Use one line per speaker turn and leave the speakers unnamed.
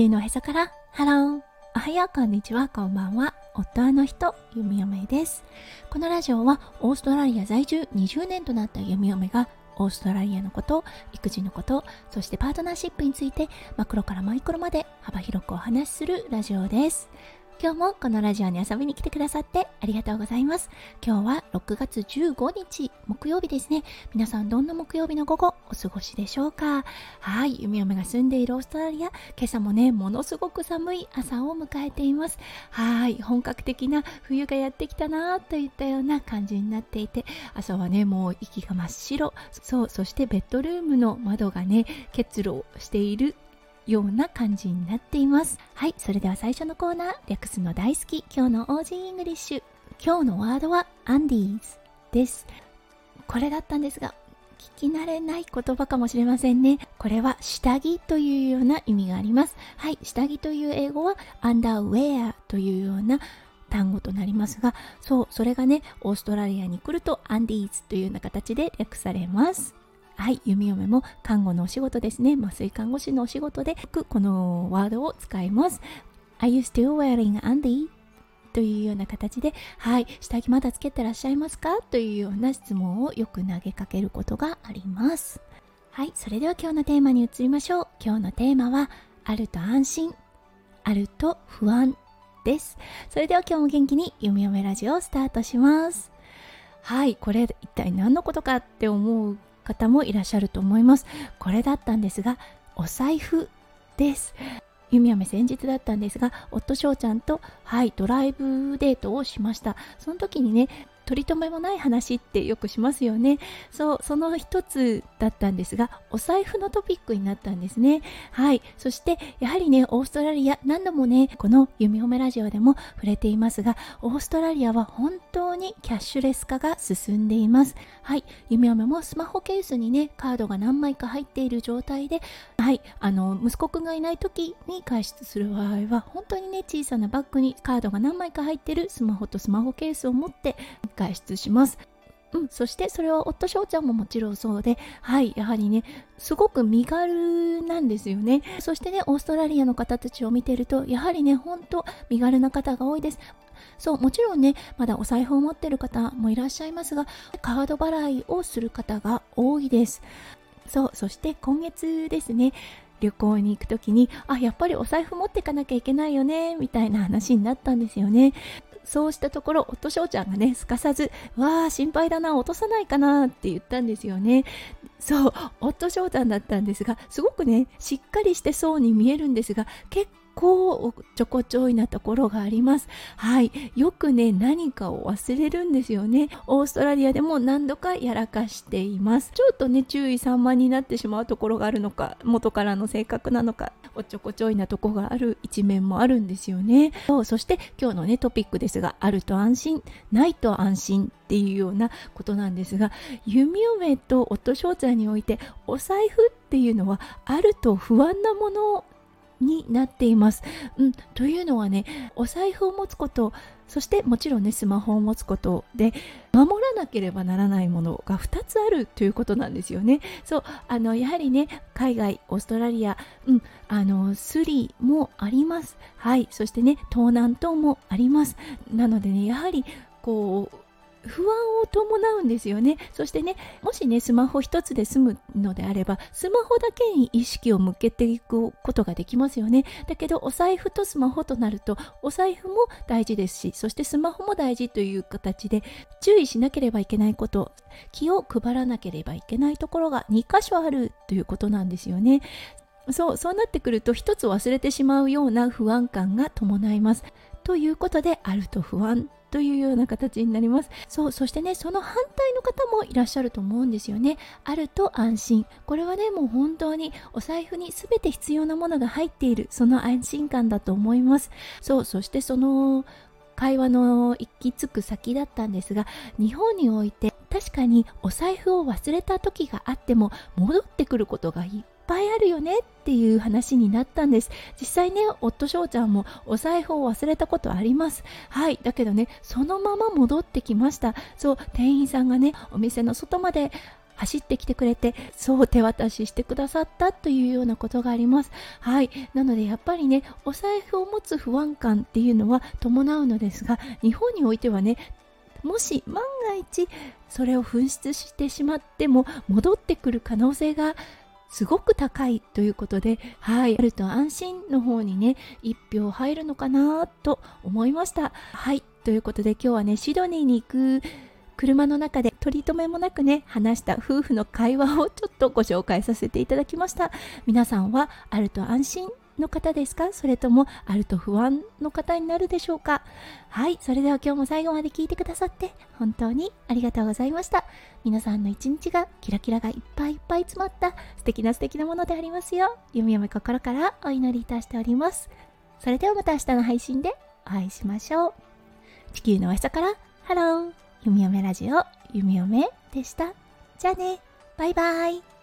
地球のおへそからハロー。おはようこんにちはこんばんは。夫あの人弓嫁です。このラジオはオーストラリア在住20年となった弓嫁がオーストラリアのこと育児のことそしてパートナーシップについてマクロからマイクロまで幅広くお話しするラジオです。今日もこのラジオに遊びに来てくださってありがとうございます。今日は6月15日木曜日ですね。皆さんどんな木曜日の午後お過ごしでしょうか？はい、弓嫁が住んでいるオーストラリア、今朝もね、ものすごく寒い朝を迎えています。はい、本格的な冬がやってきたなといったような感じになっていて、朝はね、もう息が真っ白。そう、そしてベッドルームの窓がね、結露しているような感じになっています。はいそれでは最初のコーナー略すの大好き今日の Aussie English。今日のワードは undies です。これだったんですが聞き慣れない言葉かもしれませんね。これは下着というような意味があります。はい下着という英語はアンダーウェアというような単語となりますがそうそれがねオーストラリアに来るとアンディーズというような形で略されます。はい、弓嫁も看護のお仕事ですね。麻酔看護師のお仕事でこのワードを使います。Are you still wearing Andy? というような形で、はい、下着まだつけてらっしゃいますか？というような質問をよく投げかけることがあります。はい、それでは今日のテーマに移りましょう。今日のテーマは、あると安心、あると不安です。それでは今日も元気に弓嫁ラジオをスタートします。はい、これ一体何のことかって思う方もいらっしゃると思います。これだったんですがお財布です。弓嫁先日だったんですが夫翔ちゃんとはいドライブデートをしました。その時にね取り留めもない話ってよくしますよね。そうその一つだったんですがお財布のトピックになったんですね。はい。そしてやはりねオーストラリア何度もねこの弓めラジオでも触れていますがオーストラリアは本当にキャッシュレス化が進んでいます。はい。弓褒めもスマホケースにねカードが何枚か入っている状態ではい。あの息子くんがいない時に外出する場合は本当にね小さなバッグにカードが何枚か入ってるスマホとスマホケースを持って外出します。うん、そしてそれは夫翔ちゃんももちろんそうで、はい、やはりね、すごく身軽なんですよね。そしてね、オーストラリアの方たちを見てると、やはりね、ほんと身軽な方が多いです。そう、もちろんね、まだお財布を持ってる方もいらっしゃいますが、カード払いをする方が多いです。そう、そして今月ですね、旅行に行く時にあやっぱりお財布持っていかなきゃいけないよねみたいな話になったんですよねそうしたところ夫翔ちゃんがねすかさず「わあ心配だな落とさないかな」って言ったんですよね。そう夫翔ちゃんだったんですがすごくねしっかりしてそうに見えるんですが結構ちょこちょいなところがあります。はい。よくね何かを忘れるんですよね。オーストラリアでも何度かやらかしています。ちょっとね注意散漫になってしまうところがあるのか元からの性格なのかおちょこちょいなとこがある一面もあるんですよね。そうそして今日のねトピックですがあると安心ないと安心っていうようなことなんですが弓嫁と夫翔ちゃんにおいてお財布っていうのはあると不安なものになっています。うん、というのはねお財布を持つことそしてもちろんねスマホを持つことで守らなければならないものが2つあるということなんですよね。そうあのやはりね海外オーストラリア、うん、あのスリもあります。はいそしてね盗難等もあります。なのでねやはりこう不安を伴うんですよね。そしてね、もしね、スマホ一つで済むのであれば、スマホだけに意識を向けていくことができますよね。だけど、お財布とスマホとなると、お財布も大事ですし、そしてスマホも大事という形で、注意しなければいけないこと、気を配らなければいけないところが2箇所あるということなんですよね。そう、そうなってくると、一つ忘れてしまうような不安感が伴います。ということで、あると不安というような形になります。そうそしてねその反対の方もいらっしゃると思うんですよね。あると安心。これはねもう本当にお財布に全て必要なものが入っている。その安心感だと思います。そうそしてその会話の行き着く先だったんですが日本において確かにお財布を忘れた時があっても戻ってくることがいっぱいあるよねっていう話になったんです。実際ね夫翔ちゃんもお財布を忘れたことあります。はいだけどねそのまま戻ってきました。そう店員さんがねお店の外まで走ってきてくれてそう手渡ししてくださったというようなことがあります。はいなのでやっぱりねお財布を持つ不安感っていうのは伴うのですが日本においてはねもし万が一それを紛失してしまっても戻ってくる可能性がすごく高いということで、はい、あると安心の方にね、1票入るのかなと思いました。はい、ということで今日はね、シドニーに行く車の中で取り留めもなくね、話した夫婦の会話をちょっとご紹介させていただきました。皆さんはあると安心の方ですか？それともあると不安の方になるでしょうか？はいそれでは今日も最後まで聞いてくださって本当にありがとうございました。皆さんの一日がキラキラがいっぱいいっぱい詰まった素敵な素敵なものでありますよう弓嫁心からお祈りいたしております。それではまた明日の配信でお会いしましょう。地球のおへそからハロー。弓嫁ラジオ弓嫁でした。じゃあね。バイバイ。